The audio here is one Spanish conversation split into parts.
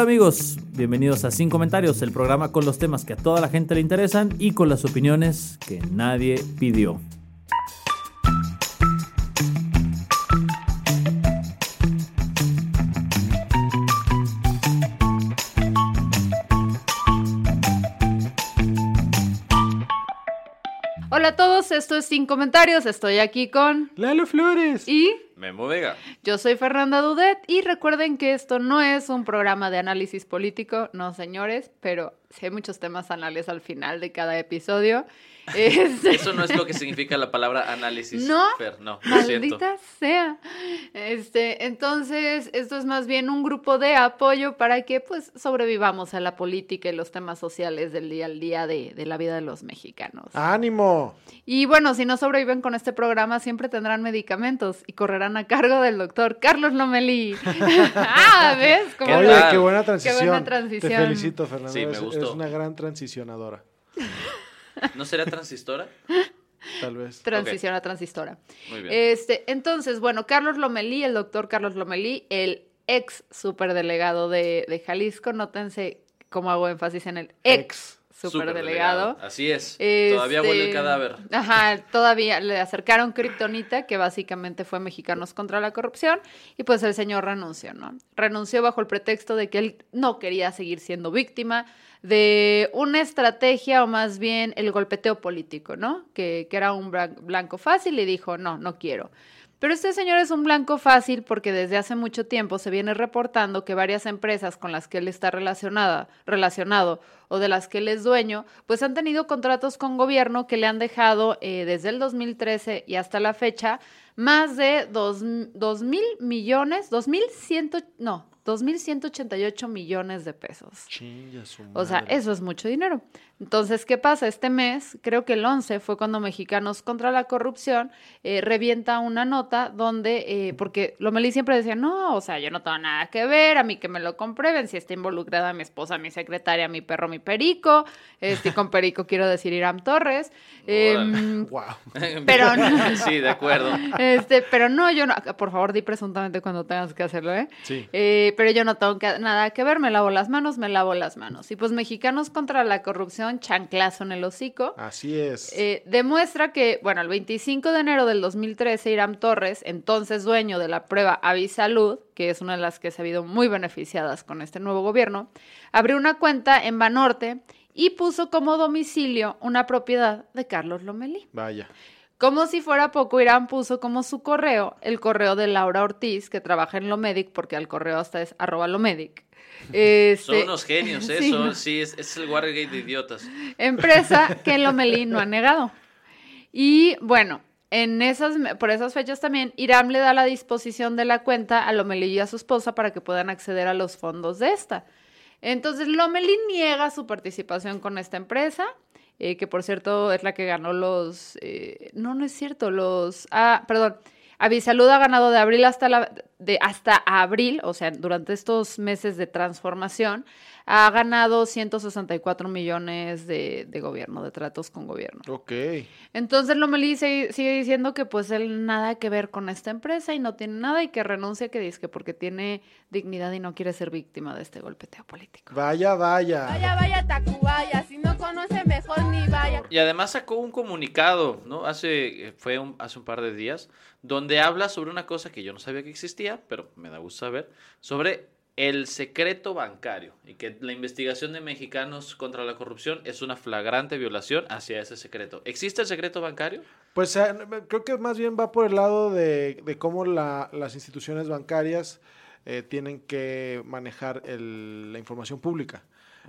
Hola amigos, bienvenidos a Sin Comentarios, el programa con los temas que a toda la gente le interesan y con las opiniones que nadie pidió. Hola a todos, esto es Sin Comentarios, estoy aquí con... Lalo Flores. Y Memo Vega. yo soy Fernanda Dudet y recuerden que esto no es un programa de análisis político, no señores, pero sí hay muchos temas anales al final de cada episodio. Eso no es lo que significa la palabra análisis. No, Fer, no, lo siento. Maldita sea. Este, entonces, esto es más bien un grupo de apoyo para que pues sobrevivamos a la política y los temas sociales del día al día de, de la vida de los mexicanos. ¡Ánimo! Y bueno, si no sobreviven con este programa, siempre tendrán medicamentos y correrán a cargo del doctor Carlos Lomelí. ah, ¿ves? Como Oye, qué buena transición. buena transición. Te felicito, Fernanda. Sí, me gustó. Eres una gran transicionadora, ¿No será transistora? tal vez. Transición a transistora. Muy bien. Este, entonces, bueno, Carlos Lomelí, el doctor Carlos Lomelí, el ex superdelegado de, de Jalisco, nótense cómo hago énfasis en el ex superdelegado. Así es. Este, Todavía huele el cadáver. Ajá, todavía le acercaron Kryptonita, que básicamente fue Mexicanos contra la Corrupción, y pues el señor renunció, ¿no? Renunció bajo el pretexto de que él no quería seguir siendo víctima de una estrategia, o más bien el golpeteo político, ¿no? Que, que era un blan- blanco fácil y dijo, no, no quiero. Pero este señor es un blanco fácil porque desde hace mucho tiempo se viene reportando que varias empresas con las que él está relacionada, relacionado o de las que él es dueño, pues han tenido contratos con gobierno que le han dejado eh, desde el 2013 y hasta la fecha más de dos, dos mil millones, dos mil ciento, no, dos mil ciento ochenta y ocho millones de pesos. Chinga su O sea, eso es mucho dinero. Entonces, ¿qué pasa? Este mes, creo que el 11 fue cuando Mexicanos contra la Corrupción eh, revienta una nota donde, eh, porque Lomelí siempre decía, no, o sea, yo no tengo nada que ver, a mí que me lo comprueben, si está involucrada mi esposa, mi secretaria, mi perro, mi perico, este, con perico quiero decir Iram Torres, em, Guau. pero no. sí, de acuerdo. este, pero no, yo no, por favor, di presuntamente cuando tengas que hacerlo, ¿eh? Sí. Eh, pero yo no tengo que- nada que ver, me lavo las manos, me lavo las manos. Y pues Mexicanos contra la Corrupción, chanclazo en el hocico. Así es. eh, demuestra que, bueno, el 25 de enero del 2013, Iram Torres, entonces dueño de la prueba Avisalud, que es una de las que se ha habido muy beneficiadas con este nuevo gobierno, abrió una cuenta en Banorte y puso como domicilio una propiedad de Carlos Lomelí. Vaya. Como si fuera poco, Irán puso como su correo el correo de Laura Ortiz, que trabaja en Lomedic, porque al correo hasta es arroba Lomedic. Este, Son unos genios, ¿eh? sí, Son- ¿no? sí, es, es el Watergate de idiotas. Empresa que Lomelí no ha negado. Y bueno, en esas, por esas fechas también, Irán le da la disposición de la cuenta a Lomelí y a su esposa para que puedan acceder a los fondos de esta. Entonces, Lomelí niega su participación con esta empresa, eh, que por cierto es la que ganó los... eh, no, no es cierto, los... Ah, perdón. Avisalud ha ganado de abril hasta, la, de, hasta abril, o sea, durante estos meses de transformación, ha ganado 164 millones de, de gobierno, de tratos con gobierno. Ok. Entonces Lomelí sigue, sigue diciendo que pues él nada que ver con esta empresa y no tiene nada y que renuncia, que dice que porque tiene dignidad y no quiere ser víctima de este golpeteo político. Vaya, vaya. Vaya, vaya, Tacubaya. Si no conoce, mejor ni vaya. Y además sacó un comunicado, ¿no? Hace, eh, fue un, hace un par de días, donde habla sobre una cosa que yo no sabía que existía, pero me da gusto saber, sobre el secreto bancario y que la investigación de mexicanos contra la corrupción es una flagrante violación hacia ese secreto. ¿Existe el secreto bancario? Pues eh, creo que más bien va por el lado de, de cómo la- las instituciones bancarias eh, tienen que manejar el- la información pública.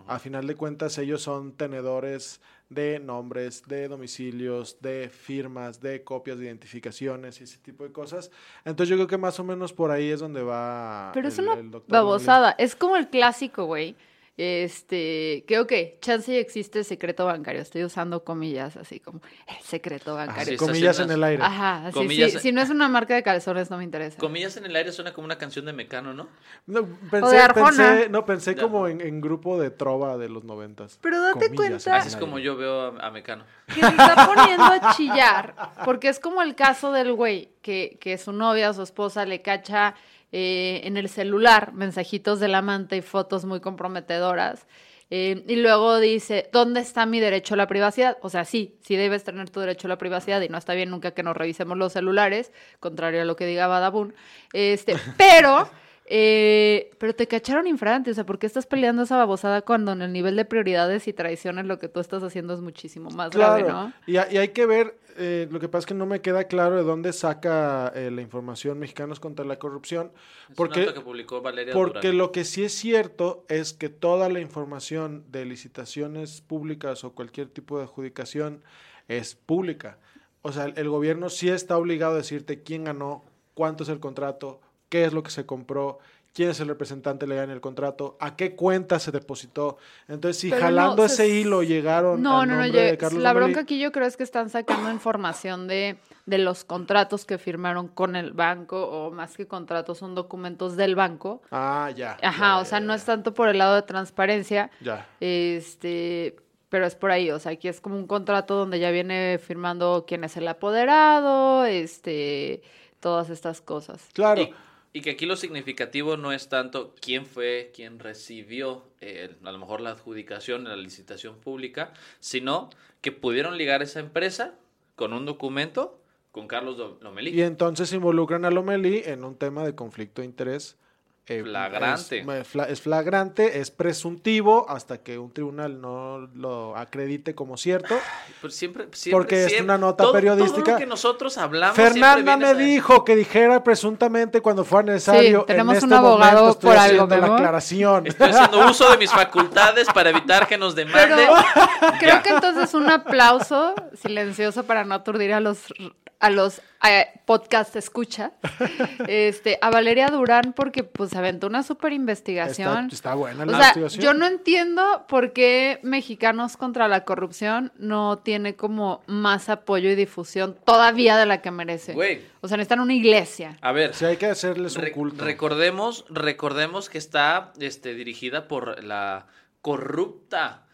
A final de cuentas, ellos son tenedores de nombres, de domicilios, de firmas, de copias de identificaciones y ese tipo de cosas. Entonces yo creo que más o menos por ahí es donde va. Pero es el- una el doctor babosada. Es como el clásico, güey. Este, que ok, chance y existe el secreto bancario. Estoy usando comillas así como el secreto bancario. sí, comillas en el aire. Ajá, sí, Comillas- sí, si no es una marca de calzones no me interesa. Comillas en el aire suena como una canción de Mecano, ¿no? No, de pensé, Arjona. pensé- no, pensé De como en, en grupo de trova de los noventas. Pero date Comillas cuenta- Así es como yo veo a, a Mecano. que se está poniendo a chillar, porque es como el caso del güey, que, que su novia, su esposa, le cacha eh, en el celular mensajitos del amante y fotos muy comprometedoras. eh, y luego dice, ¿dónde está mi derecho a la privacidad? O sea, sí, sí debes tener tu derecho a la privacidad y no está bien nunca que nos revisemos los celulares, contrario a lo que diga Badabun. Este, pero, eh, pero te cacharon infragante, o sea, ¿por qué estás peleando esa babosada cuando en el nivel de prioridades y traiciones lo que tú estás haciendo es muchísimo más grave, ¿no? Y, ha- y hay que ver, eh, lo que pasa es que no me queda claro de dónde saca eh, la información Mexicanos contra la Corrupción, Es porque, un que publicó Valeria porque Durán. lo que sí es cierto es que toda la información de licitaciones públicas o cualquier tipo de adjudicación es pública. O sea, el, el gobierno sí está obligado a decirte quién ganó, cuánto es el contrato, qué es lo que se compró, quién es el representante legal en el contrato, a qué cuenta se depositó. Entonces, si Pero jalando no, ese se- hilo llegaron No, al no, no. nombre de Carlos la Lomelí, bronca aquí yo creo es que están sacando información de, de los contratos que firmaron con el banco, o más que contratos, son documentos del banco. Ah, ya. Ajá, ya, o sea, ya, no ya. es tanto por el lado de transparencia, Ya. este, pero es por ahí, o sea, aquí es como un contrato donde ya viene firmando quién es el apoderado, este, todas estas cosas. Claro. Y, que aquí lo significativo no es tanto quién fue quien recibió eh, a lo mejor la adjudicación, la licitación pública, sino que pudieron ligar esa empresa con un documento con Carlos Lomelí. Y entonces involucran a Lomelí en un tema de conflicto de interés. Eh, Flagrante. Es, es flagrante, es presuntivo hasta que un tribunal no lo acredite como cierto. Pues siempre, siempre- Porque es siempre- una nota todo- periodística. Todo lo que nosotros hablamos. Fernanda me dijo que dijera presuntamente cuando fuera necesario. Sí, tenemos en este un abogado estoy por algo, haciendo la aclaración. Estoy haciendo uso de mis facultades para evitar que nos Pero demanden. creo Ya. que entonces un aplauso silencioso para no aturdir a los a los eh, podcast escucha este a Valeria Durán porque pues aventó una super Está, investigación. está buena o la sea, investigación. yo no entiendo por qué Mexicanos contra la corrupción no tiene como más apoyo y difusión todavía de la que merece. Güey. O sea, necesitan una iglesia. A ver. Sí, hay que hacerles un Re- culto. recordemos, recordemos que está este, dirigida por la corrupta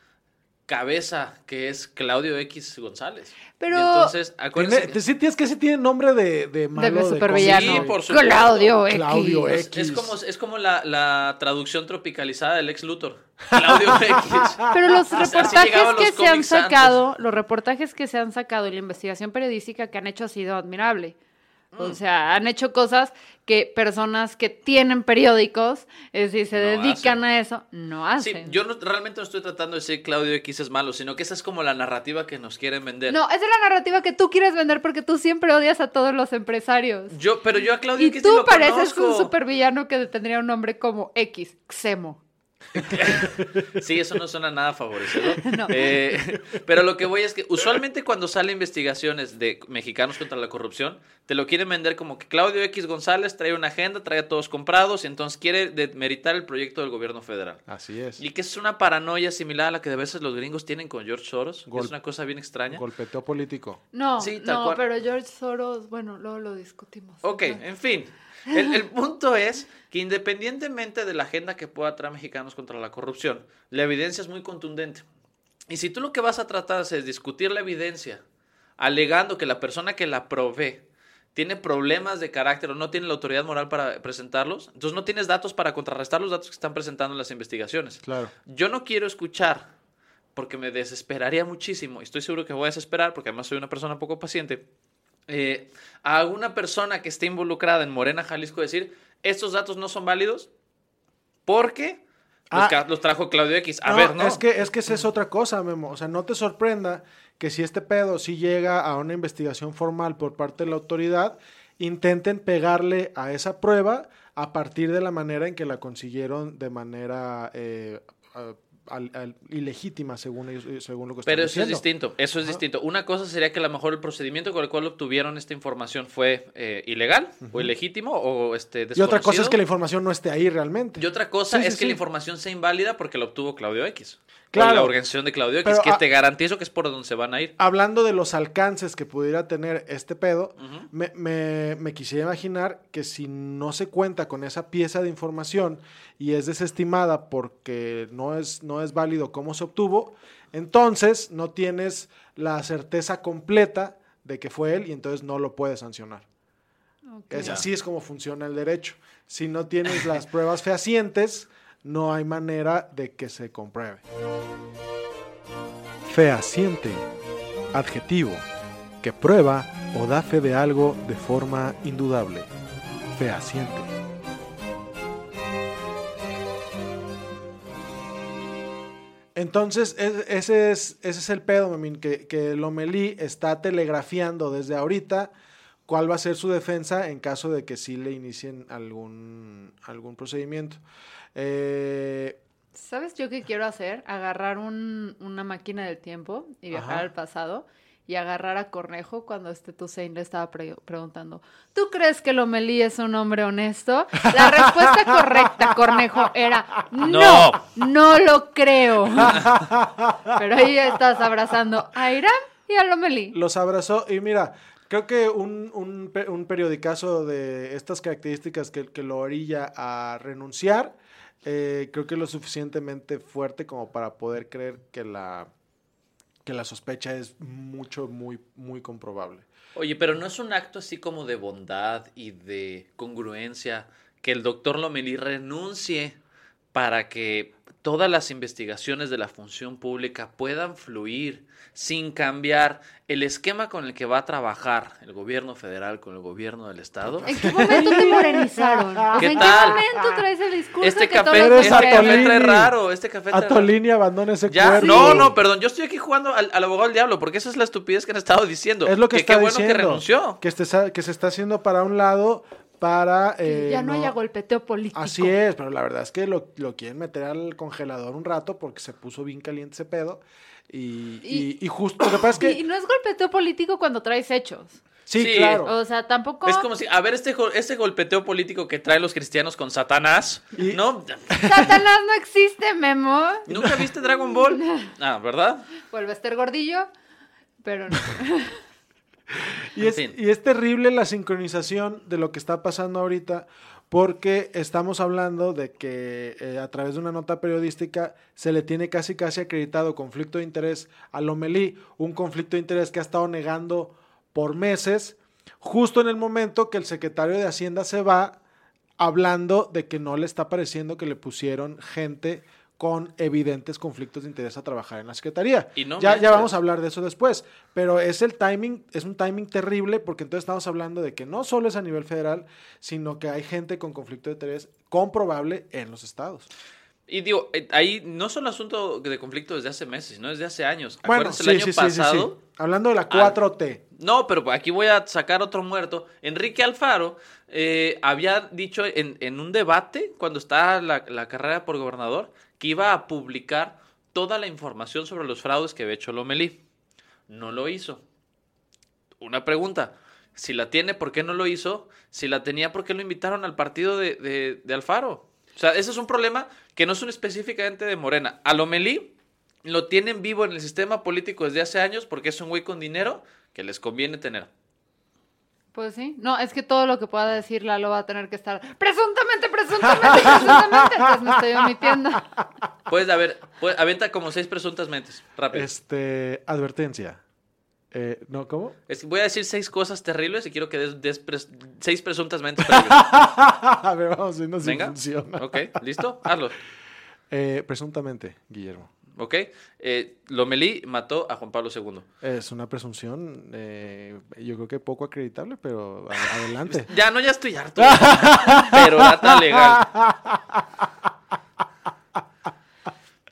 cabeza que es Claudio X González. Pero- Y entonces, acuérdense que- sí, es que sí tiene nombre de, de malo. de supervillano. Sí, por supuesto. Claudio X. Claudio es, X. es como, es como la, la traducción tropicalizada del ex Luthor. Claudio X. Pero los reportajes los que se han antes. sacado, los reportajes que se han sacado y la investigación periodística que han hecho ha sido admirable. Mm. O sea, han hecho cosas que personas que tienen periódicos, es decir, se No dedican hacen. a eso, no Sí, hacen. yo no- realmente no estoy tratando de decir Claudio X es malo, sino que esa es como la narrativa que nos quieren vender. No, esa es la narrativa que tú quieres vender porque tú siempre odias a todos los empresarios. Yo, pero yo a Claudio Y X tú ni lo pareces conozco. un supervillano que tendría un nombre como X, Xemo. Sí, eso no suena nada favorecedor. Eh, pero lo que voy es que usualmente cuando salen investigaciones de mexicanos contra la corrupción, te lo quieren vender como que Claudio X González trae una agenda, trae a todos comprados y entonces quiere demeritar el proyecto del gobierno federal. Así es. Y que es una paranoia similar a la que de veces los gringos tienen con George Soros, que es una cosa bien extraña. Golpeteo político. No, Sí, no, pero George Soros, bueno, luego lo discutimos. Ok, en fin. El, el punto es que independientemente de la agenda que pueda traer Mexicanos contra la corrupción, la evidencia es muy contundente. Y si tú lo que vas a tratar es discutir la evidencia, alegando que la persona que la provee tiene problemas de carácter o no tiene la autoridad moral para presentarlos, entonces no tienes datos para contrarrestar los datos que están presentando en las investigaciones. Claro. Yo no quiero escuchar, porque me desesperaría muchísimo, y estoy seguro que voy a desesperar, porque además soy una persona poco paciente, eh, a alguna persona que esté involucrada en Morena, Jalisco, decir, estos datos no son válidos porque los, Ah. los trajo Claudio X. A No, ver, ¿no? Es que, es que esa es otra cosa, Memo. O sea, no te sorprenda que si este pedo sí llega a una investigación formal por parte de la autoridad, intenten pegarle a esa prueba a partir de la manera en que la consiguieron de manera eh, al- al- ilegítima según ellos, eh, según lo que están Pero eso es distinto, eso es Ajá. distinto. Una cosa sería que a lo mejor el procedimiento con el cual obtuvieron esta información fue eh, ilegal o ilegítimo o este Y otra cosa es que la información no esté ahí realmente. Y otra cosa Sí, sí, es que sí. la información sea inválida porque la obtuvo Claudio X. Claro. La organización de Claudio X, que te garantizo que es por donde se van a ir. Hablando de los alcances que pudiera tener este pedo, me, me- me quisiera imaginar que si no se cuenta con esa pieza de información y es desestimada porque no es, no es válido cómo se obtuvo, entonces no tienes la certeza completa de que fue él y entonces no lo puedes sancionar. Es así es como funciona el derecho. Si no tienes las pruebas fehacientes, no hay manera de que se compruebe. Fehaciente. Adjetivo. Que prueba o da fe de algo de forma indudable. Fehaciente. Entonces, es- ese es, ese es el pedo, que, que Lomelí está telegrafiando desde ahorita cuál va a ser su defensa en caso de que sí le inicien algún, algún procedimiento. Eh, ¿Sabes yo qué quiero hacer? Agarrar un- una máquina del tiempo y viajar Ajá. al pasado y agarrar a Cornejo cuando este Toussaint le estaba pre- preguntando, ¿tú crees que Lomelí es un hombre honesto? La respuesta correcta, Cornejo, era no, No. no lo creo. Pero ahí estás abrazando a Irán y a Lomelí. los abrazó y mira, creo que un, un, un periodicazo de estas características que, que lo orilla a renunciar, eh, creo que es lo suficientemente fuerte como para poder creer que la, que la sospecha es mucho, muy, muy comprobable. Oye, pero no es un acto así como de bondad y de congruencia que el doctor Lomelí renuncie para que todas las investigaciones de la función pública puedan fluir sin cambiar el esquema con el que va a trabajar el gobierno federal con el gobierno del estado. ¿En qué momento te morenizaron? ¿Qué ¿En tal? qué momento traes el discurso Este que café, este café trae raro, este café trae raro. Atolini abandona ese Ya, cuerpo. no, no, perdón, yo estoy aquí jugando al, al abogado del diablo, porque esa es la estupidez que han estado diciendo. Es lo que, está qué bueno diciendo. que renunció. Que, este- que se está haciendo para un lado para... Que eh, ya no, haya golpeteo político. Así es, pero la verdad es que lo, lo quieren meter al congelador un rato porque se puso bien caliente ese pedo. Y, y, Y- y justo lo que pasa es que... Y no es golpeteo político cuando traes hechos. sí, Sí. claro. O sea, tampoco. Es como si, a ver, este, este golpeteo político que traen los cristianos con Satanás, Y- ¿no? Satanás no existe, Memo. ¿Nunca viste Dragon Ball? Ah, ¿verdad? Vuelve a estar gordillo, pero no. Y es, fin. y es terrible la sincronización de lo que está pasando ahorita porque estamos hablando de que eh, a través de una nota periodística se le tiene casi casi acreditado conflicto de interés a Lomelí, un conflicto de interés que ha estado negando por meses, justo en el momento que el secretario de Hacienda se va hablando de que no le está pareciendo que le pusieron gente con evidentes conflictos de interés a trabajar en la secretaría. Y no ya, vamos a hablar de eso después, pero es el timing, es un timing terrible porque entonces estamos hablando de que no solo es a nivel federal, sino que hay gente con conflicto de interés comprobable en los estados. Y digo, eh, ahí no solo asunto de conflicto desde hace meses, sino desde hace años. Bueno, sí, el año sí, sí, pasado. Hablando de la Al- 4T. No, pero aquí voy a sacar otro muerto. Enrique Alfaro eh, había dicho en, en un debate, cuando estaba la, la carrera por gobernador, que iba a publicar toda la información sobre los fraudes que había hecho Lomelí. No lo hizo. Una pregunta. Si la tiene, ¿por qué no lo hizo? Si la tenía, ¿por qué lo invitaron al partido de, de- Alfaro? O sea, ese es un problema que no son específicamente de Morena. A Lomelí lo tienen vivo en el sistema político desde hace años porque es un güey con dinero que les conviene tener. Pues sí. No, es que todo lo que pueda decir Lalo va a tener que estar presuntamente, presuntamente, presuntamente. Entonces me estoy omitiendo. Puedes, a ver, puede- aventa como seis presuntas mentes. Rápido. Este, advertencia. Eh, ¿No? ¿Cómo? Es- voy a decir seis cosas terribles y quiero que des, des pres- seis presuntas mentes terribles. a ver, vamos viendo si Venga. funciona. Ok, ¿listo? Hazlo. Eh, presuntamente, Guillermo. Ok. Eh, Lomelí mató a Juan Pablo II. Es una presunción, eh, yo creo que poco acreditable, pero a- adelante. Ya, no, ya estoy harto. Pero data legal.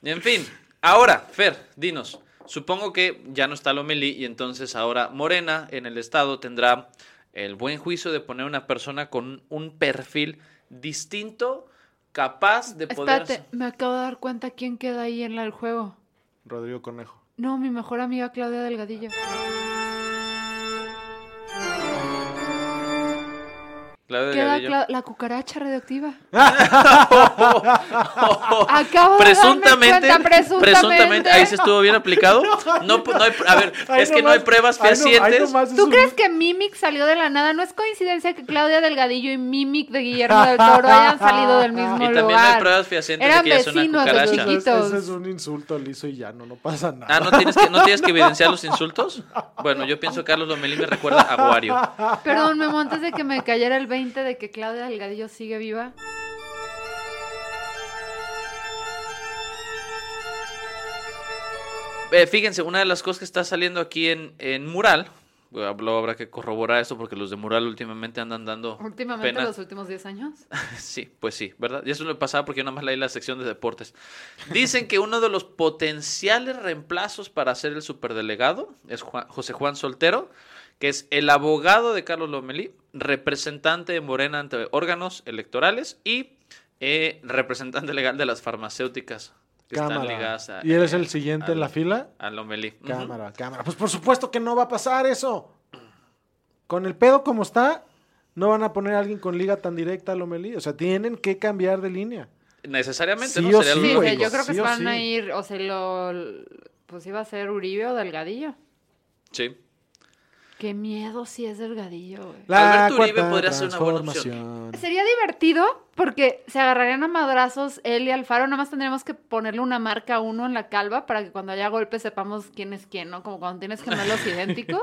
En fin, ahora, Fer, dinos. Supongo que ya no está Lomelí y entonces ahora Morena en el estado tendrá el buen juicio de poner una persona con un perfil distinto capaz de poder... Espérate, me acabo de dar cuenta quién queda ahí en la- el juego. Rodrigo Conejo. No, mi mejor amiga Claudia Delgadillo. Queda la cucaracha radioactiva. Acabo de presuntamente, darme cuenta, presuntamente. ahí se estuvo bien aplicado. No, no hay, a ver, Ahí es que no hay pruebas no- fehacientes. ¿Tú un- crees que Mimic salió de la nada? No es coincidencia que Claudia Delgadillo y Mimic de Guillermo del Toro hayan salido del mismo Y también lugar. no hay pruebas fehacientes Eran de que ella es una vecinos desde cucaracha. Es- chiquitos. Ese es un insulto liso y llano, no pasa nada. Ah, ¿no tienes, que, ¿no tienes que evidenciar los insultos? Bueno, yo pienso que Carlos Lomelí me recuerda a Wario. Perdón, Memo, antes de que me cayera el 20 de que Claudia Delgadillo sigue viva. Eh, fíjense, una de las cosas que está saliendo aquí en, en Mural, habrá que corroborar esto porque los de Mural últimamente andan dando Últimamente, pena. los últimos 10 años. Sí, pues sí, ¿verdad? Y eso me pasaba porque yo nada más leí la sección de deportes. Dicen que uno de los potenciales reemplazos para ser el superdelegado es Juan- José Juan Soltero, que es el abogado de Carlos Lomelí, representante de Morena ante órganos electorales y eh, representante legal de las farmacéuticas que están ligadas a, ¿Y él es eh, el siguiente en la fila? a Lomelí. Cámara, cámara. Pues por supuesto que no va a pasar eso. Con el pedo como está, no van a poner a alguien con liga tan directa a Lomelí. O sea, tienen que cambiar de línea. Necesariamente, Sí ¿no? o Sería sí, lo Sí, o sea, güey, yo creo que sí se van a ir, o sea, lo, pues iba a ser Uribe o Delgadillo. Sí. Qué miedo si es Delgadillo, güey. Alberto Uribe podría ser una buena opción. Sería divertido porque se agarrarían a madrazos él y Alfaro. Nada más tendríamos que ponerle una marca a uno en la calva para que cuando haya golpes sepamos quién es quién, ¿no? Como cuando tienes gemelos idénticos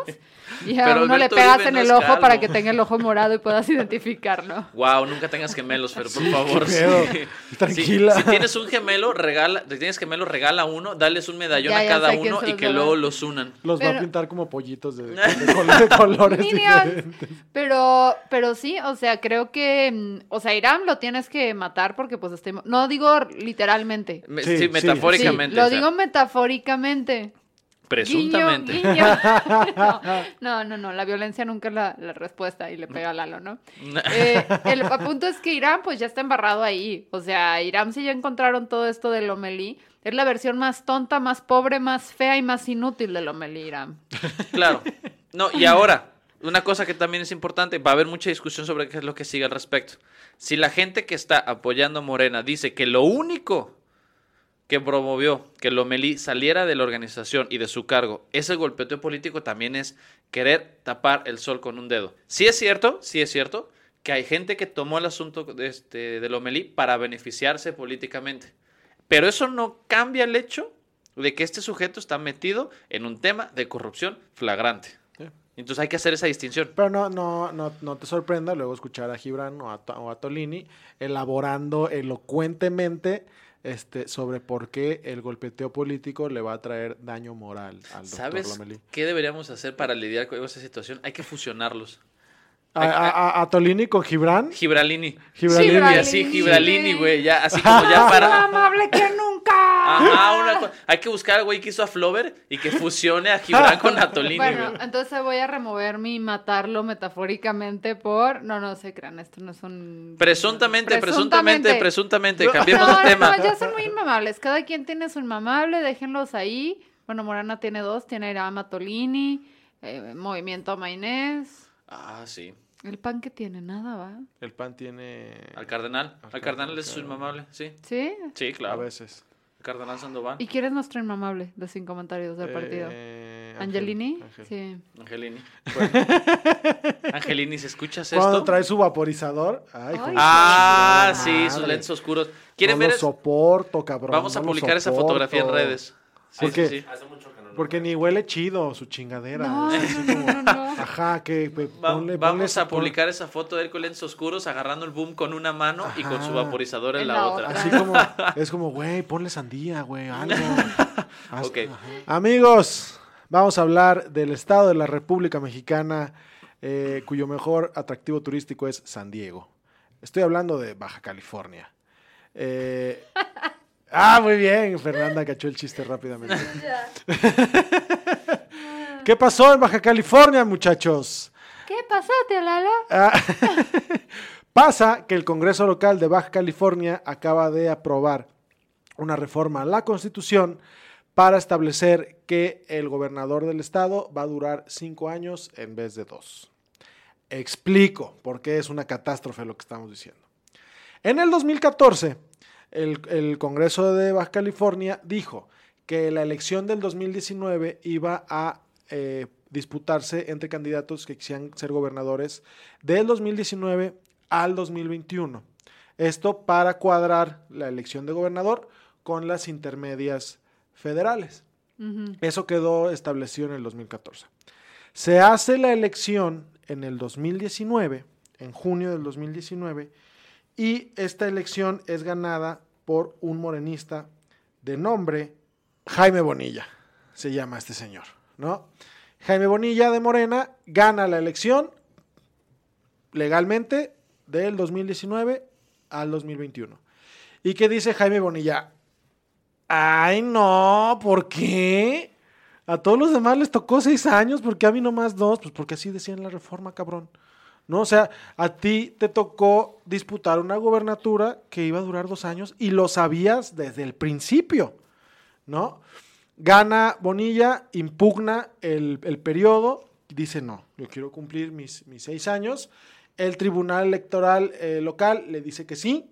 y a Pero uno le pegas en el ojo calvo. para que tenga el ojo morado y puedas identificarlo. Wow, nunca tengas gemelos, pero por favor. pedo. sí. Tranquila. Si, si tienes un gemelo, regala, si tienes gemelo, regala uno, dales un medallón Ya, a cada uno y que luego los unan. Los va a Pero- pintar como pollitos de, de col- de colores diferentes. Pero, pero sí, o sea, creo que, mm, o sea, Irán lo tienes que matar porque pues estoy, no digo literalmente. Me- Sí, Sí, sí. metafóricamente. Sí, lo o sea, digo metafóricamente. presuntamente. Guiño, guiño. No, no, no, la violencia nunca es la, la respuesta y le pega a Lalo, ¿no? Eh, el punto es que Irán pues ya está embarrado ahí. O sea, Irán si ya encontraron todo esto de Lomelí. Es la versión más tonta, más pobre, más fea y más inútil de Lomelí, Irán. Claro. No, y ahora, una cosa que también es importante, va a haber mucha discusión sobre qué es lo que sigue al respecto. Si la gente que está apoyando a Morena dice que lo único que promovió que Lomelí saliera de la organización y de su cargo, ese golpeteo político también es querer tapar el sol con un dedo. Sí es cierto, sí es cierto que hay gente que tomó el asunto de, este, de Lomelí para beneficiarse políticamente. Pero eso no cambia el hecho de que este sujeto está metido en un tema de corrupción flagrante. Entonces hay que hacer esa distinción. Pero no, no, no, no te sorprenda luego escuchar a Gibran o a, o a Tolini elaborando elocuentemente este, sobre por qué el golpeteo político le va a traer daño moral al doctor ¿Sabes Lomelí. qué deberíamos hacer para lidiar con esa situación? Hay que fusionarlos. A, a- a- a Tolini con Gibran. Gibralini. Gibralini. Y así, Gibralini, güey, ya, así como ya Más amable que nunca. Ajá, una hay que buscar al güey que hizo a Flover y que fusione a Gibran con Atolini, Bueno, güey. entonces voy a remover mi matarlo metafóricamente por. No, no se crean, esto no es un. Presuntamente, presuntamente, presuntamente, cambiemos no, de tema. No, ya son muy inmamables. Cada quien tiene su inmamable, déjenlos ahí. Bueno, Morana tiene dos: tiene Irán Matolini, eh, Movimiento Mainés. Ah, sí. El pan que tiene, nada, ¿va? El PAN tiene Al cardenal. Al Al cardenal es su inmamable, sí. ¿Sí? Sí, a claro. veces. El cardenal Sandoval. ¿Y quién es nuestro inmamable de sin comentarios del partido? Eh, ¿Angelini? Sí. Angelini. Angelini, si escuchas Cuando esto. trae su vaporizador. Ay, su Ah, sí, sus lentes oscuros. ¿Quieres no ver? lo soporto, cabrón. Vamos a no publicar esa fotografía en redes. Sí, ¿Por qué? sí, sí. Porque ni huele chido su chingadera. No, es así no, como- no, no. Ajá, que pe- Va- ponle- vamos a publicar esa foto de él con lentes oscuros agarrando el boom con una mano y con su vaporizador en, En la, la otra. otra. Así como, es como, güey, ponle sandía, güey, algo. Haz-. Amigos, vamos a hablar del estado de la República Mexicana, eh, cuyo mejor atractivo turístico es San Diego. Estoy hablando de Baja California. Eh, ah, muy bien, Fernanda cachó el chiste rápidamente. ¿Qué pasó en Baja California, muchachos? ¿Qué pasó, tío Lalo? Ah, Pasa que el Congreso local de Baja California acaba de aprobar una reforma a la Constitución para establecer que el gobernador del estado va a durar cinco años en vez de dos. Explico por qué es una catástrofe lo que estamos diciendo. En el 2014, el, el Congreso de Baja California dijo que la elección del 2019 iba a eh, disputarse entre candidatos que quisieran ser gobernadores del 2019 al 2021. Esto para cuadrar la elección de gobernador con las intermedias federales. Eso quedó establecido en el 2014. Se hace la elección en el 2019, en junio del 2019, y esta elección es ganada por un morenista de nombre Jaime Bonilla, se llama este señor, ¿no? Jaime Bonilla de Morena gana la elección legalmente del 2019 al 2021. ¿Y qué dice Jaime Bonilla? Ay, no, ¿por qué? A todos los demás les tocó seis años, ¿por qué a mí nomás dos? Pues porque así decían la reforma, cabrón. ¿No? O sea, a ti te tocó disputar una gobernatura que iba a durar dos años y lo sabías desde el principio, ¿no? Gana Bonilla, impugna el, el periodo, dice no, yo quiero cumplir mis, mis seis años. El Tribunal Electoral eh, local le dice que sí.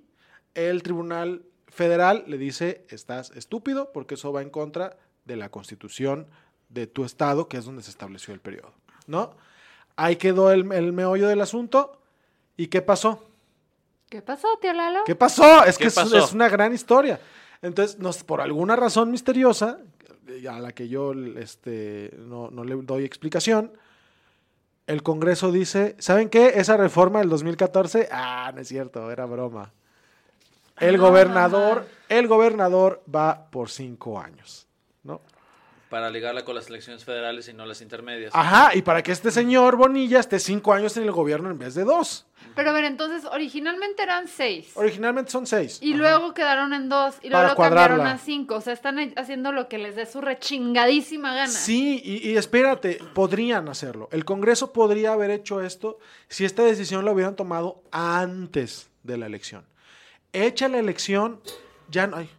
El Tribunal Federal le dice estás estúpido porque eso va en contra de la constitución de tu estado, que es donde se estableció el periodo, ¿no? Ahí quedó el, el meollo del asunto. ¿Y qué pasó? ¿Qué pasó, tío Lalo? ¿Qué pasó? Es ¿Qué que es- pasó? es una gran historia. Entonces, nos, por alguna razón misteriosa, a la que yo este, no, no le doy explicación, el Congreso dice, ¿saben qué? Esa reforma del 2014, ah, no es cierto, era broma. El No, gobernador, el gobernador va por cinco años, ¿no? Para ligarla con las elecciones federales y no las intermedias. Ajá, y para que este señor Bonilla esté cinco años en el gobierno en vez de dos. Pero a ver, entonces, originalmente eran seis. Originalmente son seis. Y Ajá. luego quedaron en dos. Y Para luego cambiaron a cinco. O sea, están haciendo lo que les dé su rechingadísima gana. Sí, y, y espérate, podrían hacerlo. El Congreso podría haber hecho esto si esta decisión la hubieran tomado antes de la elección. Hecha la elección, ya no hay.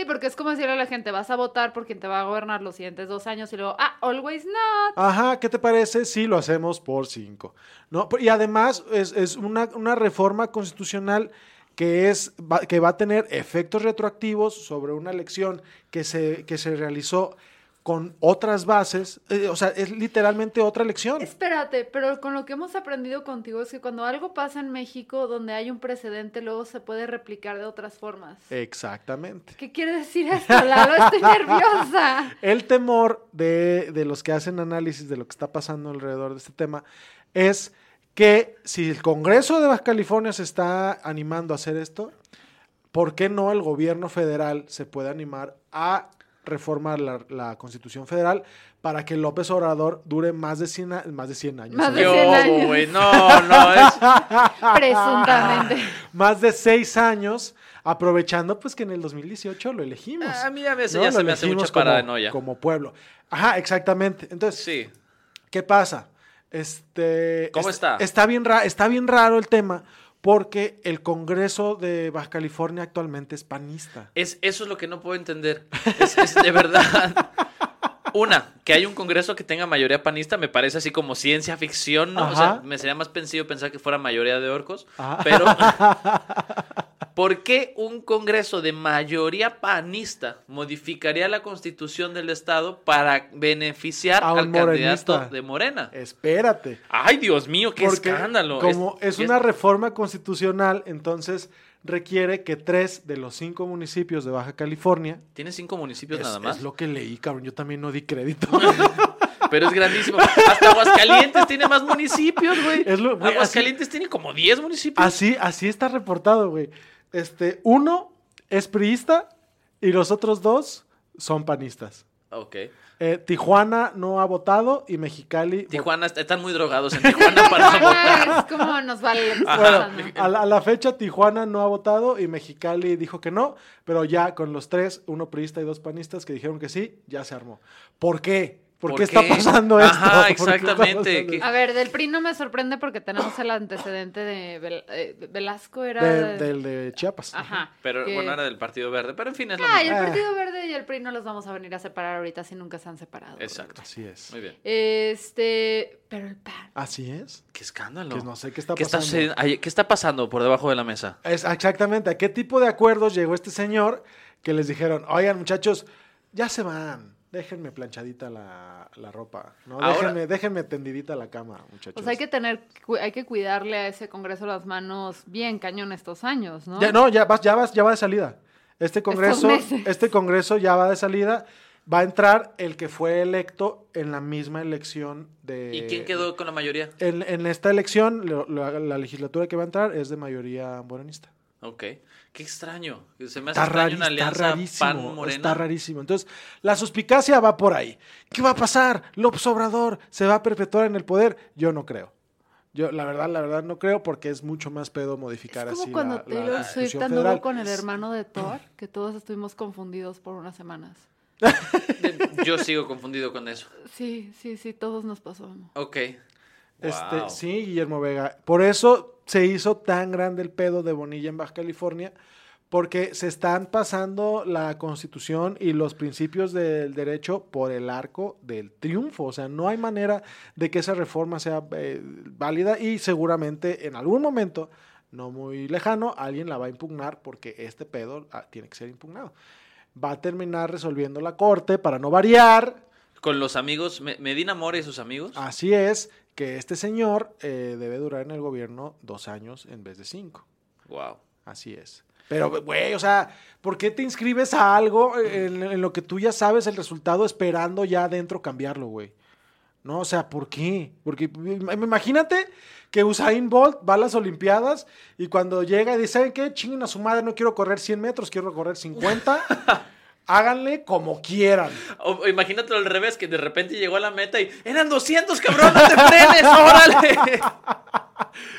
Sí, porque es como decirle a la gente, vas a votar por quien te va a gobernar los siguientes dos años y luego, ah, always not. Ajá, ¿qué te parece si lo hacemos por cinco? ¿No? Y además es, es una, una reforma constitucional que, es, va, que va a tener efectos retroactivos sobre una elección que se, que se realizó con otras bases. eh, o sea, es literalmente otra elección. Espérate, pero con lo que hemos aprendido contigo es que cuando algo pasa en México donde hay un precedente, luego se puede replicar de otras formas. Exactamente. ¿Qué quiere decir esto, Lalo? Estoy nerviosa. El temor de, de los que hacen análisis de lo que está pasando alrededor de este tema es que si el Congreso de Baja California se está animando a hacer esto, ¿por qué no el gobierno federal se puede animar a reformar la, la Constitución Federal para que López Obrador dure más de 100, a- más de 100 años? Más de ¿Qué 100 hubo, años. güey? No, no, es... Presuntamente. Más de 6 años, aprovechando pues que en el 2018 lo elegimos. A mí a veces ¿no? ya Lo se me hace elegimos mucha como- paranoia. Como pueblo. Ajá, exactamente. Entonces, Sí. ¿Qué pasa? Este, ¿Cómo es- está? Está bien, ra- está bien raro el tema porque el Congreso de Baja California actualmente es panista. Es, eso es lo que no puedo entender. Es, es de verdad. Una, que hay un congreso que tenga mayoría panista, me parece así como ciencia ficción, ¿no? O sea, me sería más pensivo pensar que fuera mayoría de orcos. Ajá. Pero, ¿por qué un congreso de mayoría panista modificaría la constitución del Estado para beneficiar al candidato morenista. de Morena? Espérate. Ay, Dios mío, qué porque escándalo. Como es, es- una reforma constitucional, entonces requiere que tres de los cinco municipios de Baja California. Tiene cinco municipios Es, nada más. es lo que leí, cabrón. Yo también no di crédito. Pero es grandísimo. Hasta Aguascalientes tiene más municipios, güey, Aguascalientes tiene como 10 municipios. así, así está reportado, güey. Este, uno es priista y los otros dos son panistas. Ok. Eh, Tijuana no ha votado y Mexicali. Tijuana, est- están muy drogados en Tijuana para votar. Ah, es como nos vale Bueno, a la, a la fecha Tijuana no ha votado y Mexicali dijo que no, pero ya con los tres, uno priista y dos panistas que dijeron que sí, ya se armó. ¿Por qué? ¿Por, qué, está pasando esto? Ajá, ¿Por qué está exactamente. pasando ¿Qué- A ver, del PRI no me sorprende porque tenemos el antecedente de Vel- eh, Velasco, era... De- del de Chiapas. Ajá. Pero que- bueno, era del Partido Verde. Pero en fin, es lo Ah, mismo. el Ah. Partido Verde y el PRI no los vamos a venir a separar ahorita si nunca se han separado. Exacto. Así es. Muy bien. Este, pero el PAN. Así es. Qué escándalo. Que no sé qué está ¿Qué está, pasando. ¿Qué está pasando por debajo de la mesa? Es, exactamente. ¿A qué tipo de acuerdos llegó este señor que les dijeron, oigan, muchachos, ya se van. Déjenme planchadita la, la ropa. ¿no? Ahora- Déjenme, déjenme tendidita la cama, muchachos. Pues hay que tener, hay que cuidarle a ese Congreso las manos bien cañón estos años, ¿no? Ya, no, ya va, ya, va, ya va de salida. Este congreso, este congreso ya va de salida. Va a entrar el que fue electo en la misma elección de... ¿Y quién quedó con la mayoría? En, en esta elección, lo- lo- la legislatura que va a entrar es de mayoría morenista. Ok. Qué extraño. Se me hace Está, extraño una está alianza rarísimo. pan-morena. Está rarísimo. Entonces, la suspicacia va por ahí. ¿Qué va a pasar? ¿López Obrador se va a perpetuar en el poder? Yo no creo. Yo, la verdad, la verdad no creo porque es mucho más pedo modificar es como así cuando la, la Taylor Swift Constitución anduvo federal. con el hermano de Thor, que todos estuvimos confundidos por unas semanas. Yo sigo confundido con eso. Sí, sí, sí, todos nos pasó. Ok. Este, Wow. sí, Guillermo Vega. Por eso se hizo tan grande el pedo de Bonilla en Baja California, porque se están pasando la constitución y los principios del derecho por el arco del triunfo. O sea, no hay manera de que esa reforma sea eh, válida y seguramente en algún momento, no muy lejano, alguien la va a impugnar porque este pedo ah, tiene que ser impugnado. Va a terminar resolviendo la corte para no variar. Con los amigos, Me- Medina Mora y sus amigos. Así es que este señor eh, debe durar en el gobierno dos años en vez de cinco. Wow. Así es. Pero, güey, o sea, ¿por qué te inscribes a algo en, en lo que tú ya sabes el resultado esperando ya adentro cambiarlo, güey? No, o sea, ¿por qué? Porque im- imagínate que Usain Bolt va a las Olimpiadas y cuando llega y dice, ¿saben qué? Chinguen a su madre, no quiero correr 100 metros, quiero correr 50. Háganle como quieran. O, imagínatelo al revés, que de repente llegó a la meta y eran 200, cabrón, no te frenes, órale.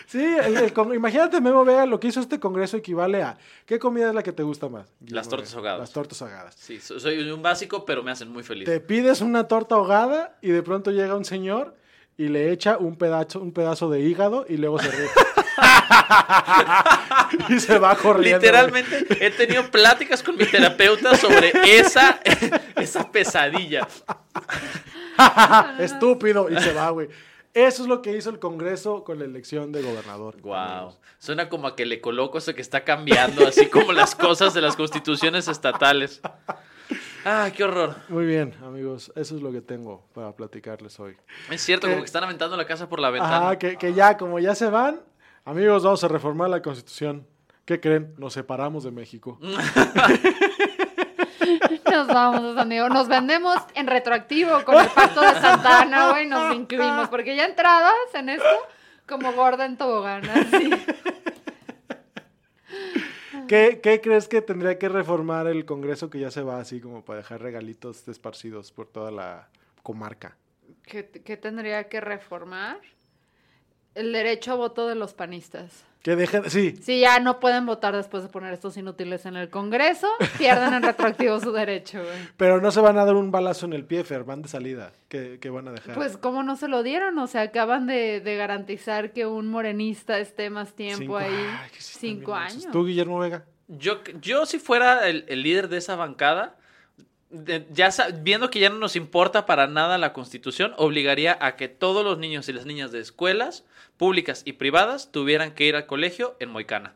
Sí, el- el con- imagínate, Memo Vega, lo que hizo este congreso equivale a ¿qué comida es la que te gusta más? Guillermo tortas Vega? ahogadas. Las tortas ahogadas. Sí, so- soy un básico, pero me hacen muy feliz. Te pides una torta ahogada y de pronto llega un señor y le echa un pedazo, un pedazo de hígado y luego se ríe. y se va corriendo. Literalmente he tenido pláticas con mi terapeuta sobre esa, esa pesadilla. Estúpido. Y se va, güey. Eso es lo que hizo el Congreso con la elección de gobernador. Wow. Suena como a que le coloco eso que está cambiando, así como las cosas de las constituciones estatales. Ah, qué horror. Muy bien, amigos. Eso es lo que tengo para platicarles hoy. Es cierto, como que están aventando la casa por la ventana. Que, que ya, como ya se van, amigos, vamos a reformar la Constitución. ¿Qué creen? Nos separamos de México. Nos vamos, amigo. Nos vendemos en retroactivo con el pacto de Santana, güey. Nos incluimos. Porque ya entradas en esto, como gorda en tobogán. Así. ¿Qué, qué crees que tendría que reformar el Congreso que ya se va así como para dejar regalitos esparcidos por toda la comarca? ¿Qué, qué tendría que reformar? El derecho a voto de los panistas. Que dejen, sí, Si ya no pueden votar después de poner estos inútiles en el Congreso, pierden en retroactivo su derecho, güey. pero no se van a dar un balazo en el pie, Fer, van de salida. ¿Qué, qué van a dejar? Pues, ¿cómo no se lo dieron? O sea, acaban de, de garantizar que un morenista esté más tiempo Cinco- ahí. Ay, que sí están Cinco años. ¿Tú, Guillermo Vega? Yo, yo si fuera el, el líder de esa bancada, ya viendo que ya no nos importa para nada la constitución, obligaría a que todos los niños y las niñas de escuelas públicas y privadas tuvieran que ir al colegio en Moicana.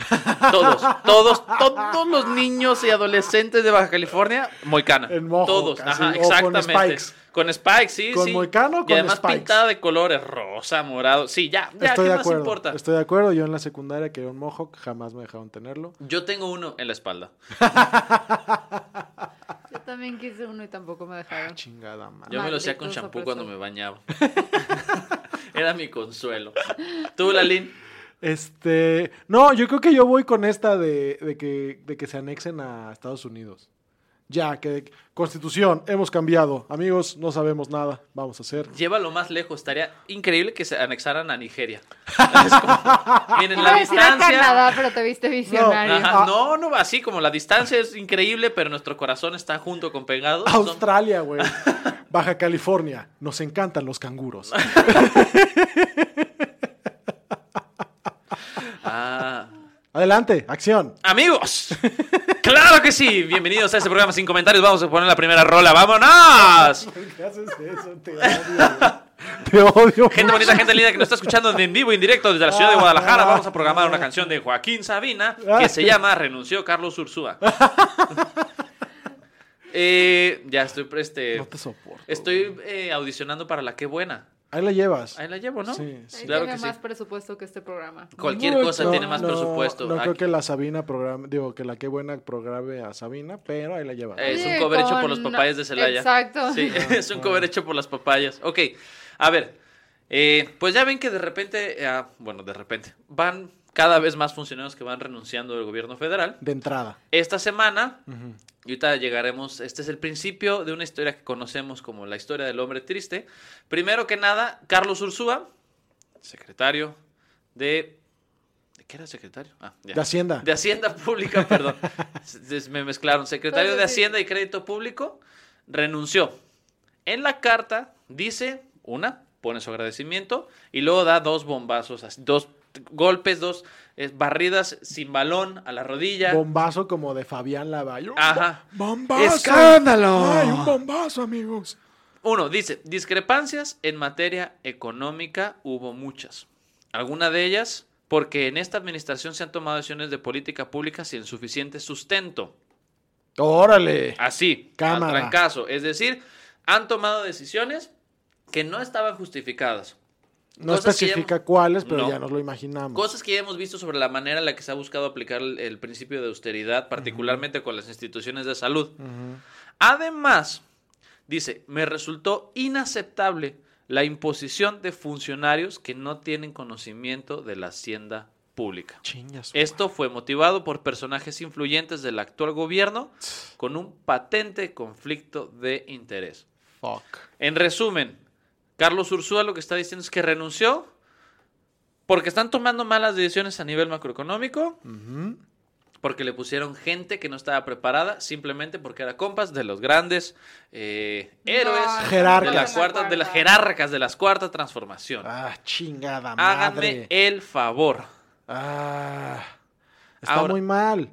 Todos, todos, todos los niños y adolescentes de Baja California, Moicana. En Mohawk, todos, ajá, o con exactamente. spikes. Con spikes, sí, ¿Con sí. moicano Y con además spikes? pintada de colores, rosa, morado. Sí, ya, ya, estoy ¿qué de más acuerdo. importa? Estoy de acuerdo. Yo en la secundaria quería un mohawk, jamás me dejaron tenerlo. Yo tengo uno en la espalda. Yo también quise uno y tampoco me dejaron. Chingada madre. Yo me lo hacía con champú cuando me bañaba. Era mi consuelo. ¿Tú, Lalín? Este, no, yo creo que yo voy con esta de, de que, de que se anexen a Estados Unidos. Ya, que constitución, hemos cambiado. Amigos, no sabemos nada. Vamos a hacer. Llévalo más lejos. Estaría increíble que se anexaran a Nigeria. Es como, miren, la decir a distancia. Canadá, pero te viste visionario. Ajá, Ah. no, no, así como la distancia es increíble, pero nuestro corazón está junto con pegado. Australia, güey. Baja California. Nos encantan los canguros. Ah. Adelante, acción. Amigos, claro que sí. Bienvenidos a este programa sin comentarios. Vamos a poner la primera rola. ¡Vámonos! ¿Qué haces eso? Te odio. Te odio. Gente bonita, gente linda que nos está escuchando en vivo en directo desde la ciudad de Guadalajara. Vamos a programar una canción de Joaquín Sabina que se llama Renunció Carlos Ursúa. Eh, ya estoy este, No te soporto. estoy eh, audicionando para la Qué Buena. Ahí la llevas. Ahí la llevo, ¿no? Sí, sí. Ahí Claro tiene que sí. más presupuesto que este programa. Cualquier No, cosa no, tiene más no, presupuesto. No creo que la Sabina programe, digo que la que buena programe a Sabina, pero ahí la lleva. Eh, Es un cover hecho por los papayas de Celaya. Exacto. Sí, es un cover hecho por las papayas. Ok, a ver. eh, pues ya ven que de repente, ah, bueno, de repente, van cada vez más funcionarios que van renunciando del gobierno federal. De entrada. Esta semana, y ahorita llegaremos, este es el principio de una historia que conocemos como la historia del hombre triste. Primero que nada, Carlos Ursúa, secretario de... ¿De qué era secretario? Ah, ya. De Hacienda. De Hacienda Pública, perdón. Me mezclaron. Secretario de. Hacienda y Crédito Público renunció. En la carta dice, una, pone su agradecimiento y luego da dos bombazos, así, dos golpes, dos eh, barridas sin balón a la rodilla. Bombazo como de Fabián Lavalle. Ajá. ¡Bombazo! ¡Escándalo! ¡Ay, un bombazo, amigos! Uno, dice, discrepancias en materia económica hubo muchas. Alguna de ellas porque en esta administración se han tomado decisiones de política pública sin suficiente sustento. ¡Órale! Así, Cámara. al trancazo. Es decir, han tomado decisiones que no estaban justificadas. No Cosas que ya especifica cuáles, pero No. ya nos lo imaginamos. Cosas que ya hemos visto sobre la manera en la que se ha buscado aplicar el, el principio de austeridad, particularmente con las instituciones de salud. Además, dice, me resultó inaceptable la imposición de funcionarios que no tienen conocimiento de la hacienda pública. Chingas. Esto fue motivado por personajes influyentes del actual gobierno con un patente conflicto de interés. Fuck. En resumen, Carlos Ursúa lo que está diciendo es que renunció porque están tomando malas decisiones a nivel macroeconómico, porque le pusieron gente que no estaba preparada, simplemente porque era compas de los grandes eh, héroes No, Jerarcas. de la cuarta, de las jerarcas de las cuarta transformación. Ah, chingada Háganme madre. el favor. Ah, está Ahora- muy mal.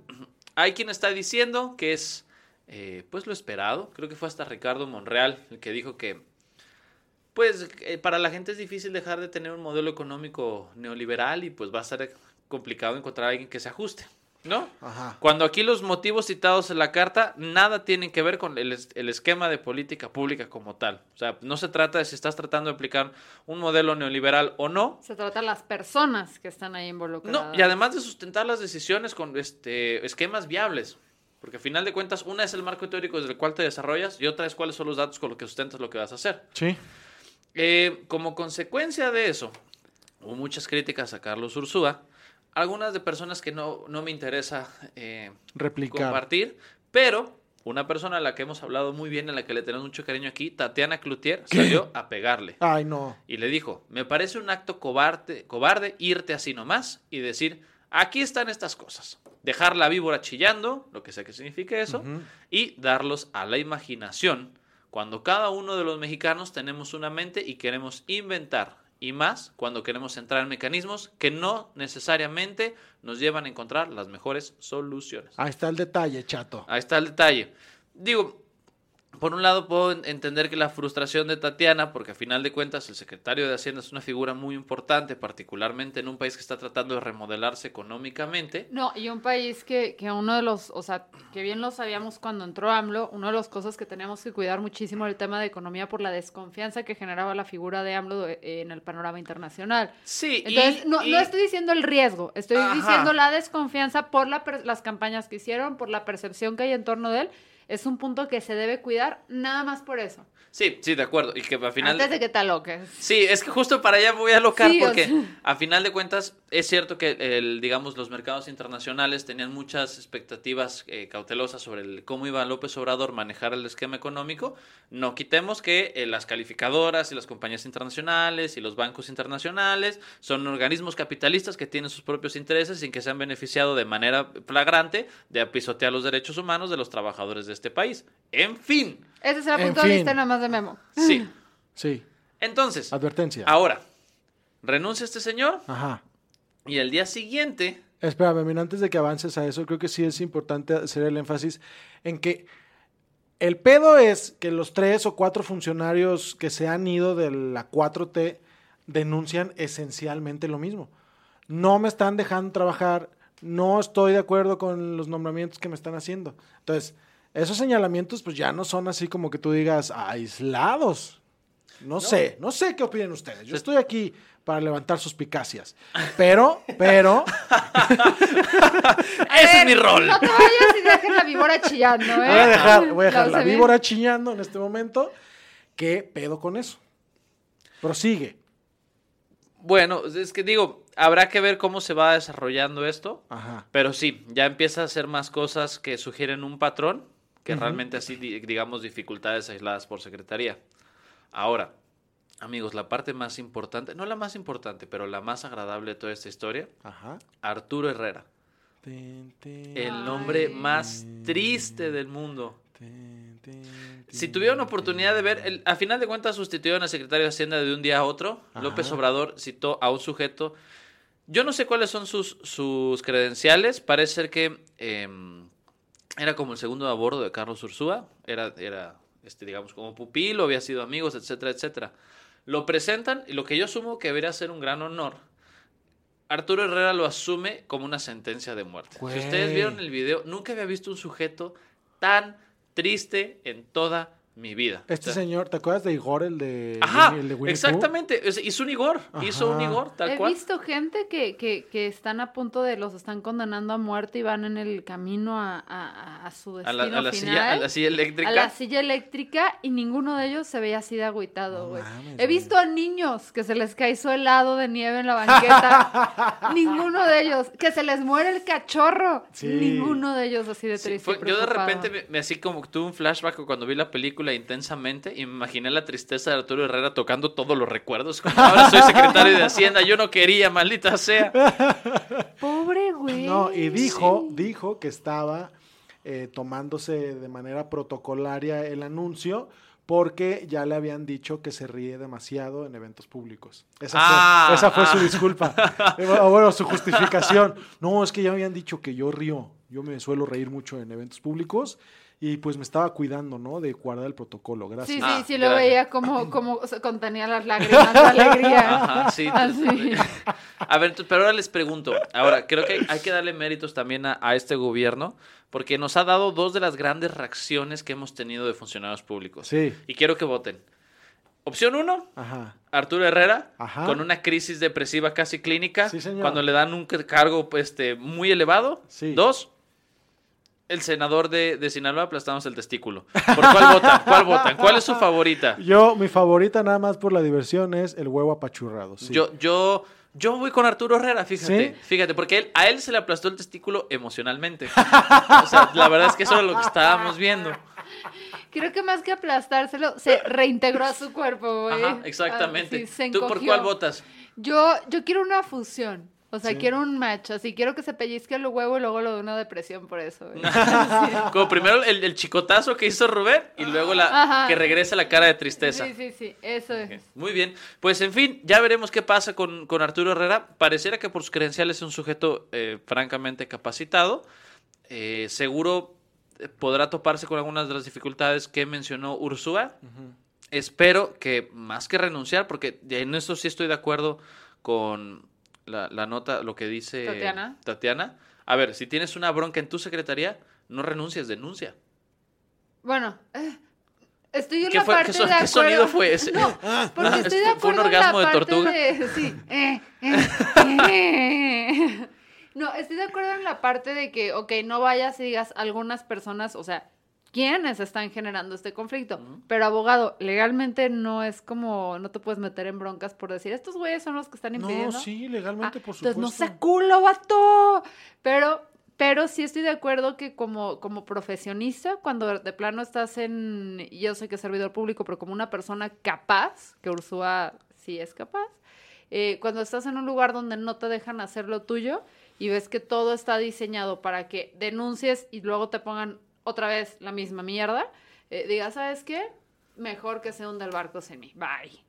Hay quien está diciendo que es eh, pues lo esperado. Creo que fue hasta Ricardo Monreal el que dijo que pues eh, para la gente es difícil dejar de tener un modelo económico neoliberal y pues va a ser complicado encontrar a alguien que se ajuste, ¿no? Ajá. Cuando aquí los motivos citados en la carta nada tienen que ver con el, el esquema de política pública como tal. O sea, no se trata de si estás tratando de aplicar un modelo neoliberal o no, Se trata de las personas que están ahí no, involucradas. y además de sustentar las decisiones con este esquemas viables. Porque a final de cuentas, una es el marco teórico desde el cual te desarrollas y otra es cuáles son los datos con los que sustentas lo que vas a hacer. Sí. Eh, como consecuencia de eso, hubo muchas críticas a Carlos Ursúa, algunas de personas que no, no me interesa eh, Replicar. compartir, pero una persona a la que hemos hablado muy bien, a la que le tenemos mucho cariño aquí, Tatiana Cloutier, salió a pegarle. Ay, no. Y le dijo, me parece un acto cobarde, cobarde irte así nomás y decir, aquí están estas cosas. Dejar la víbora chillando, lo que sea que signifique eso, y darlos a la imaginación, cuando cada uno de los mexicanos tenemos una mente y queremos inventar, y más cuando queremos entrar en mecanismos que no necesariamente nos llevan a encontrar las mejores soluciones. Ahí está el detalle, chato. Ahí está el detalle. Digo, por un lado puedo en- entender que la frustración de Tatiana, porque a final de cuentas el secretario de Hacienda es una figura muy importante, particularmente en un país que está tratando de remodelarse económicamente. No, y un país que, que uno de los, o sea, que bien lo sabíamos cuando entró AMLO, una de las cosas que teníamos que cuidar muchísimo era el tema de economía por la desconfianza que generaba la figura de AMLO eh, en el panorama internacional. Sí, y- Entonces, no, y- no estoy diciendo el riesgo, estoy Ajá. diciendo la desconfianza por la las campañas que hicieron, por la percepción que hay en torno de él. Es un punto que se debe cuidar nada más por eso. Sí, sí, de acuerdo. Y que al final. Antes de que te aloques. Sí, es que justo para allá voy a alocar Sí, o porque sea. a final de cuentas es cierto que el, digamos los mercados internacionales tenían muchas expectativas eh, cautelosas sobre el, cómo iba López Obrador manejar el esquema económico. No quitemos que eh, las calificadoras y las compañías internacionales y los bancos internacionales son organismos capitalistas que tienen sus propios intereses y que se han beneficiado de manera flagrante de pisotear los derechos humanos de los trabajadores de este país. En fin, Ese es el punto de vista nada más de Memo. sí. Sí, Entonces, advertencia. ahora, renuncia este señor Ajá. y el día siguiente, Espérame, mira, antes de que avances a eso, creo que sí es importante hacer el énfasis en que el pedo es que los tres o cuatro funcionarios que se han ido de la 4T denuncian esencialmente lo mismo. No me están dejando trabajar, no estoy de acuerdo con los nombramientos que me están haciendo. Entonces, esos señalamientos pues ya no son así como que tú digas aislados. No, sé, no sé qué opinen ustedes. Yo estoy aquí para levantar suspicacias. Pero, pero, ese es mi rol. No te vayas y dejes la víbora chillando, ¿eh? Voy a dejar, voy a dejar la víbora chillando en este momento. ¿Qué pedo con eso? Prosigue. Bueno, es que digo, habrá que ver cómo se va desarrollando esto, Ajá. pero sí, ya empieza a hacer más cosas que sugieren un patrón que realmente así, di- digamos, dificultades aisladas por secretaría. Ahora, amigos, la parte más importante, no la más importante, pero la más agradable de toda esta historia, Ajá. Arturo Herrera, el nombre Ay. más triste del mundo. Si tuvieron oportunidad de ver, el- a final de cuentas sustituyeron al secretario de Hacienda de un día a otro. Ajá. López Obrador citó a un sujeto. Yo no sé cuáles son sus, sus credenciales. Parece ser que em, era como el segundo a bordo de Carlos Ursúa. Era, era este, digamos, como pupilo, había sido amigos, etcétera, etcétera. Lo presentan y lo que yo asumo que debería ser un gran honor. Arturo Herrera lo asume como una sentencia de muerte. Güey. Si ustedes vieron el video, nunca había visto un sujeto tan triste en toda mi vida. Este O sea, señor, ¿te acuerdas de Igor, el de, Ajá, el de Winnie Pooh? exactamente. Sea, hizo un Igor, hizo un. Igor, tal He cual. visto gente que, que, que están a punto de los están condenando a muerte y van en el camino a, a- a su A destino la, a la final. silla, a la silla eléctrica. a la silla eléctrica y ninguno de ellos se veía así de agüitado, güey. He visto a niños que se les cae su helado de nieve en la banqueta. ninguno de ellos. Que se les muere el cachorro. Sí. Ninguno de ellos así de Sí, triste. fue- yo de repente me, me así como tuve un flashback cuando vi la película intensamente y me imaginé la tristeza de Arturo Herrera tocando todos los recuerdos. Como ahora soy secretario de Hacienda, yo no quería, maldita sea. Pobre güey. No, y dijo, dijo que estaba eh, tomándose de manera protocolaria el anuncio porque ya le habían dicho que se ríe demasiado en eventos públicos. Esa Ah, fue, esa fue su ah. disculpa. Eh, bueno, bueno, su justificación. No, es que ya me habían dicho que yo río. Yo me suelo reír mucho en eventos públicos y pues me estaba cuidando, ¿no? De guardar el protocolo. Gracias. Sí, Ah, sí, sí lo gracias. veía como, como se contenía las lágrimas de alegría. Ajá, sí. Así. A ver, entonces, pero ahora les pregunto. Ahora, creo que hay que darle méritos también a, a este gobierno porque nos ha dado dos de las grandes reacciones que hemos tenido de funcionarios públicos. Sí. Y quiero que voten. Opción uno, Ajá. Arturo Herrera, Ajá. con una crisis depresiva casi clínica, Sí, señor. cuando le dan un ca- cargo este, muy elevado. Sí. Dos, el senador de, de Sinaloa aplastándose el testículo. ¿Por cuál votan? ¿Cuál votan? ¿Cuál es su favorita? Yo, mi favorita nada más por la diversión es el huevo apachurrado. sí. Yo, yo, yo voy con Arturo Herrera, fíjate. ¿Sí? Fíjate, porque él, a él se le aplastó el testículo emocionalmente. o sea, la verdad es que eso era lo que estábamos viendo. Creo que más que aplastárselo, se reintegró a su cuerpo, güey. Ajá, exactamente. Ah, sí, ¿Tú por cuál votas? Yo, yo quiero una fusión. O sea, Sí. quiero un match. Así quiero que se pellizque el huevo y luego lo de una depresión por eso. Como primero el, el chicotazo que hizo Rubén y luego la Ajá. que regresa la cara de tristeza. Sí, sí, sí. Eso es. Muy bien. Pues en fin, ya veremos qué pasa con, con Arturo Herrera. Pareciera que por sus credenciales es un sujeto eh, francamente capacitado. Eh, seguro eh, podrá toparse con algunas de las dificultades que mencionó Ursúa. Espero que más que renunciar, porque en esto sí estoy de acuerdo con la, la nota, lo que dice Tatiana. Tatiana. A ver, si tienes una bronca en tu secretaría, no renuncies, denuncia. Bueno, eh, estoy en ¿Qué la fue? parte ¿Qué son- de qué sonido fue ese? No, porque Ah, estoy de ¿fue- acuerdo fue un en la orgasmo de tortuga? de- sí. eh, eh. No, estoy de acuerdo en la parte de que, ok, no vayas y digas algunas personas, o sea, quiénes están generando este conflicto. Pero abogado, legalmente no es como, no te puedes meter en broncas por decir, estos güeyes son los que están impidiendo. No, sí, legalmente, Ah, por supuesto. Entonces no sea culo, vato. Pero, pero sí estoy de acuerdo que como, como profesionista, cuando de plano estás en, yo sé que es servidor público, pero como una persona capaz, que Ursúa sí es capaz, eh, cuando estás en un lugar donde no te dejan hacer lo tuyo y ves que todo está diseñado para que denuncies y luego te pongan otra vez la misma mierda, eh, digas, ¿sabes qué? Mejor que se hunda el barco sin mí. Bye.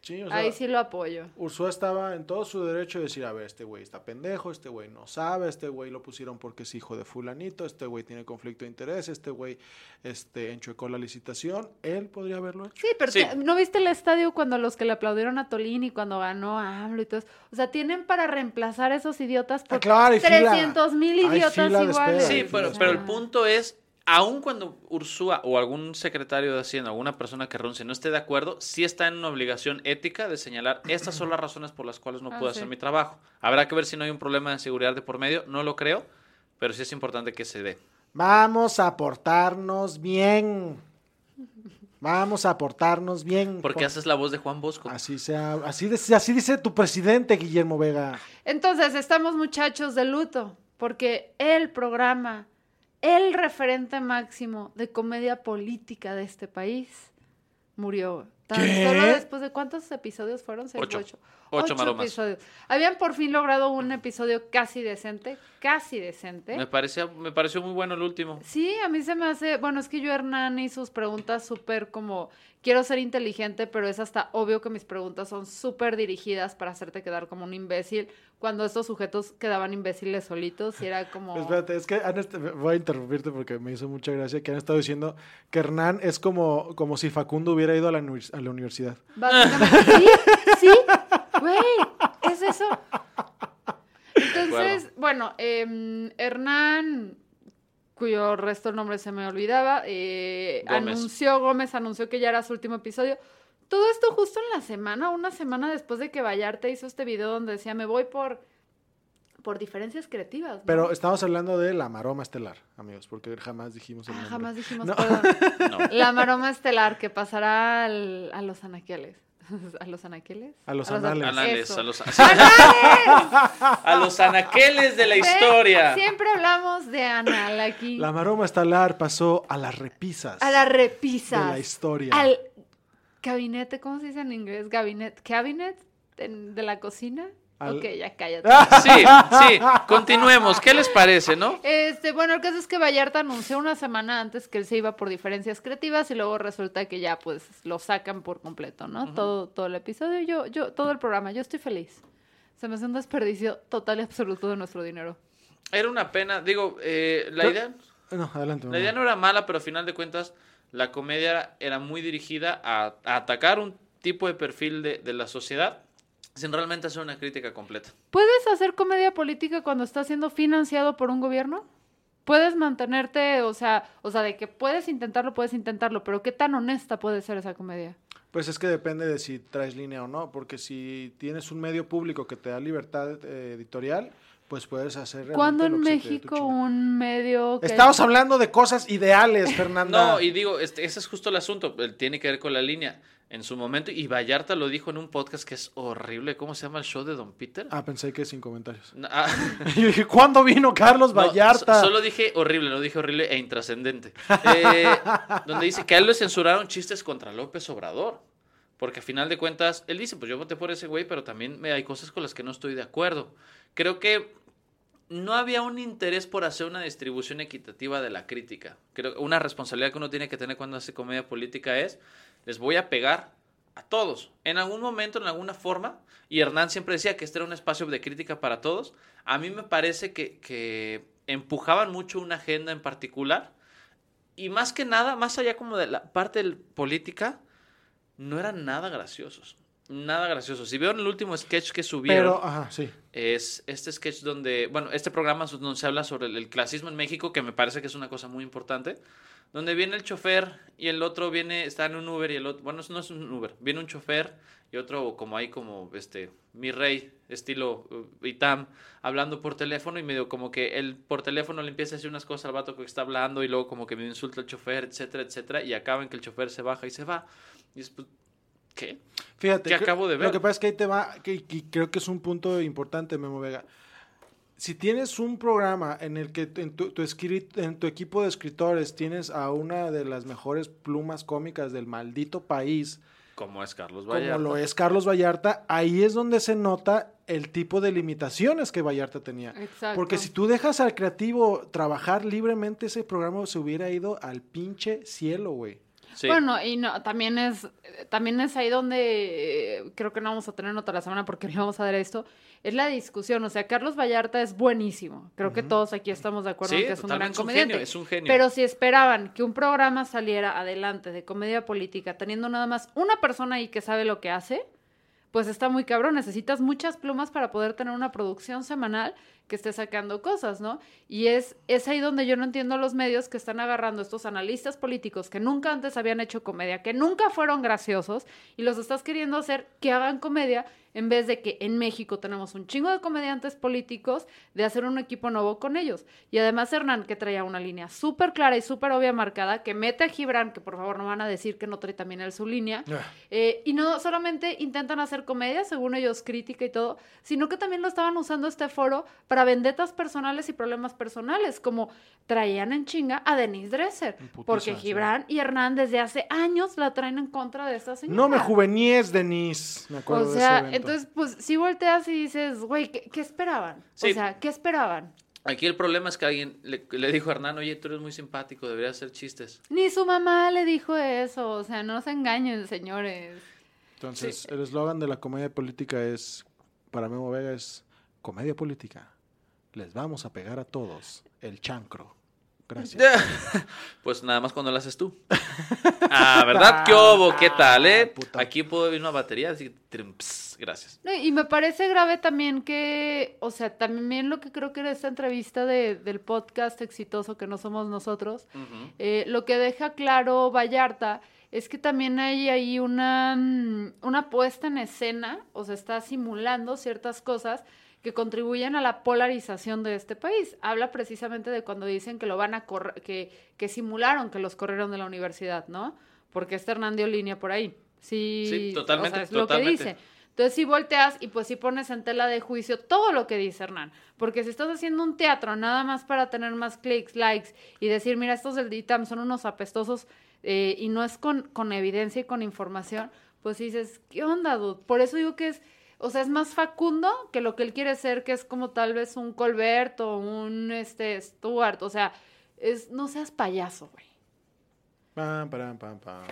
Sí, o sea, Ahí sí lo apoyo. Ursúa estaba en todo su derecho de decir, a ver, este güey está pendejo, este güey no sabe, este güey lo pusieron porque es hijo de fulanito, este güey tiene conflicto de interés, este güey este, enchuecó la licitación. Él podría haberlo hecho. Sí, pero Sí. ¿no viste el estadio cuando los que le aplaudieron a Tolini cuando ganó a AMLO y todo eso? O sea, tienen para reemplazar a esos idiotas por Ah, claro, hay fila. 300 mil idiotas iguales. espera, Sí, pero, pero el punto es, aun cuando Ursúa o algún secretario de Hacienda, alguna persona que renuncie no esté de acuerdo, sí está en una obligación ética de señalar estas son las razones por las cuales no Ah, puedo sí. hacer mi trabajo. Habrá que ver si no hay un problema de seguridad de por medio, no lo creo, pero sí es importante que se dé. Vamos a portarnos bien. Vamos a portarnos bien. Porque Por- haces la voz de Juan Bosco. Así sea, así, dice- así dice tu presidente, Guillermo Vega. Entonces, estamos muchachos de luto, porque el programa, el referente máximo de comedia política de este país, murió. Tan ¿Qué? solo después de cuántos episodios fueron? Seis, Ocho. ocho. Ocho maromas. episodios. Habían por fin logrado un episodio casi decente, casi decente. Me, parecía, me pareció muy bueno el último. Sí, a mí se me hace, bueno, es que yo Hernán y sus preguntas súper como, quiero ser inteligente, pero es hasta obvio que mis preguntas son súper dirigidas para hacerte quedar como un imbécil, cuando estos sujetos quedaban imbéciles solitos y era como... Espérate, es que voy a interrumpirte porque me hizo mucha gracia que han estado diciendo que Hernán es como, como si Facundo hubiera ido a la, a la universidad. Básicamente, sí, sí, güey, es eso. Entonces, bueno, eh, Hernán, cuyo resto del nombre se me olvidaba, eh, Gómez. anunció, Gómez anunció que ya era su último episodio. Todo esto justo en la semana, una semana después de que Vallarta hizo este video donde decía, me voy por, por diferencias creativas. ¿no? Pero estamos hablando de la maroma estelar, amigos, porque jamás dijimos el Ah, nombre. jamás dijimos, No. perdón. No. La maroma estelar que pasará al- a los anaqueles. ¿A los anaqueles? A los an- anales. Anales, a los, a los anaqueles de la historia. Siempre hablamos de anal aquí. La maroma estelar pasó a las repisas a las de repisas. la historia. Al gabinete, ¿cómo se dice en inglés? Gabinete, cabinet de la cocina. Al- Ok, ya cállate. Sí, sí, continuemos. ¿Qué les parece, no? Este, bueno, el caso es que Vallarta anunció una semana antes que él se iba por diferencias creativas y luego resulta que ya pues lo sacan por completo, ¿no? Todo, todo el episodio, yo, yo, todo el programa, yo estoy feliz. Se me hace un desperdicio total y absoluto de nuestro dinero. Era una pena. Digo, eh, la Yo- idea, No, adelante. la idea no era mala, pero a final de cuentas, la comedia era muy dirigida a, a atacar un tipo de perfil de, de la sociedad sin realmente hacer una crítica completa. ¿Puedes hacer comedia política cuando estás siendo financiado por un gobierno? Puedes mantenerte, o sea, o sea, de que puedes intentarlo, puedes intentarlo, pero ¿qué tan honesta puede ser esa comedia? Pues es que depende de si traes línea o no, porque si tienes un medio público que te da libertad eh, editorial, pues puedes hacer realmente ¿Cuándo en lo que se te dé tu México un medio que Estamos hablando de cosas ideales, Fernanda. No, y digo, este, ese es justo el asunto. Tiene que ver con la línea. En su momento, y Vallarta lo dijo en un podcast que es horrible. ¿Cómo se llama el show de Don Peter? Ah, pensé que sin comentarios. Ah, Yo dije, ¿cuándo vino Carlos Vallarta? so- solo dije horrible, no dije horrible e intrascendente. Eh, donde dice que a él le censuraron chistes contra López Obrador. Porque a final de cuentas, él dice, pues yo voté por ese güey, pero también me, hay cosas con las que no estoy de acuerdo. Creo que no había un interés por hacer una distribución equitativa de la crítica. Creo que una responsabilidad que uno tiene que tener cuando hace comedia política es, les voy a pegar a todos. En algún momento, en alguna forma, y Hernán siempre decía que este era un espacio de crítica para todos, a mí me parece que, que empujaban mucho una agenda en particular, y más que nada, más allá como de la parte política, no eran nada graciosos. Nada gracioso. Si vieron el último sketch que subieron, Pero, ajá, sí. es este sketch donde, bueno, este programa donde se habla sobre el, el clasismo en México, que me parece que es una cosa muy importante, donde viene el chofer y el otro viene, está en un Uber y el otro, bueno, no es un Uber, viene un chofer y otro como ahí como, este, mi rey, estilo uh, Itam, hablando por teléfono y medio como que él por teléfono le empieza a decir unas cosas al vato que está hablando y luego como que me insulta el chofer, etcétera, etcétera, y acaba en que el chofer se baja y se va. Y es, pues, ¿qué? Fíjate. acabo de ver. Lo que pasa es que ahí te va, que, que creo que es un punto importante, Memo Vega. Si tienes un programa en el que en tu, en tu equipo de escritores tienes a una de las mejores plumas cómicas del maldito país, Como es Carlos como Vallarta. lo es Carlos Vallarta, ahí es donde se nota el tipo de limitaciones que Vallarta tenía. Exacto. Porque si tú dejas al creativo trabajar libremente, ese programa se hubiera ido al pinche cielo, güey. Sí. Bueno, y no, también es, también es ahí donde eh, creo que no vamos a tener nota la semana porque no vamos a dar esto. Es la discusión. O sea, Carlos Vallarta es buenísimo. Creo que todos aquí estamos de acuerdo Sí, en que es un gran es un comediante. genio, es un genio. Pero si esperaban que un programa saliera adelante de comedia política teniendo nada más una persona ahí que sabe lo que hace, pues está muy cabrón. Necesitas muchas plumas para poder tener una producción semanal que esté sacando cosas, ¿no? Y es, es ahí donde yo no entiendo los medios que están agarrando estos analistas políticos que nunca antes habían hecho comedia, que nunca fueron graciosos, y los estás queriendo hacer que hagan comedia en vez de que en México tenemos un chingo de comediantes políticos, de hacer un equipo nuevo con ellos. Y además Hernán, que traía una línea súper clara y súper obvia marcada, que mete a Gibran, que por favor no van a decir que no trae también él su línea, eh, y no solamente intentan hacer comedia, según ellos, crítica y todo, sino que también lo estaban usando este foro para vendetas personales y problemas personales, como traían en chinga a Denise Dresser, putiza, porque sí. Gibran y Hernán desde hace años la traen en contra de esta señora. No me juveníes, Denise. Me acuerdo O de sea, ese evento. Entonces, pues, si volteas y dices, güey, ¿qué, qué esperaban? Sí. O sea, ¿qué esperaban? Aquí el problema es que alguien le, le dijo a Hernán, oye, tú eres muy simpático, deberías hacer chistes. Ni su mamá le dijo eso, o sea, no se engañen, señores. Entonces, el eslogan de la comedia política es, para Memo Vega, es comedia política. Les vamos a pegar a todos el chancro. Pues nada más cuando lo haces tú. Ah, ¿verdad? ¿Qué hubo? ¿Qué tal, eh? puta. Aquí puedo ver una batería, así que gracias. No, Y me parece grave también que, o sea, también lo que creo que era esta entrevista de, del podcast exitoso que no somos nosotros, eh, lo que deja claro Vallarta es que también hay ahí una, mm, una puesta en escena, o sea, está simulando ciertas cosas que contribuyen a la polarización de este país. Habla precisamente de cuando dicen que lo van a correr, que, que simularon que los corrieron de la universidad, ¿no? Porque este Hernán dio línea por ahí. Sí, Sí, o totalmente, sea, es lo que dice. Entonces si volteas y pues si pones en tela de juicio todo lo que dice Hernán. Porque si estás haciendo un teatro nada más para tener más clics, likes y decir, mira, estos del DITAM son unos apestosos eh, y no es con, con evidencia y con información, pues dices, ¿qué onda, dude? Por eso digo que es, o sea, es más Facundo que lo que él quiere ser, que es como tal vez un Colbert o un este, Stuart. O sea, es, no seas payaso, güey. Pam, pam, pam, pam.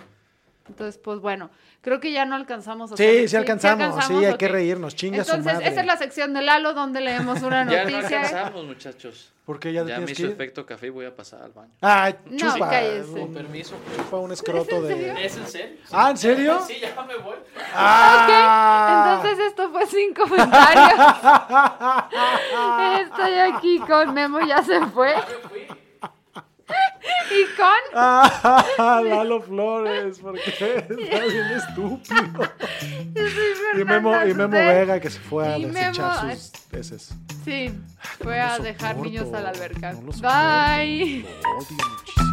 Entonces, pues bueno, creo que ya no alcanzamos a Sí, hacer- sí alcanzamos. Sí, hay que reírnos. Chinga su Entonces, madre. esa es la sección de Lalo donde leemos una Ya no noticia. alcanzamos, muchachos. ¿Por qué ya, Ya, me hizo efecto café y voy a pasar al baño. No, chupa. cállese. un- permiso. chupa un escroto de... ¿Es en serio? Ah, ¿en serio? Sí, ya me voy. Ah. Entonces esto fue sin comentarios. Estoy aquí con Memo, ya se fue. Y con Ah, Lalo Flores, porque está bien estúpido. Y Memo, y Memo. Vega que se fue a desechar Memo- sus heces. Sí, fue No a dejar soporto, niños a la alberca. no Bye. lo odio muchísimo.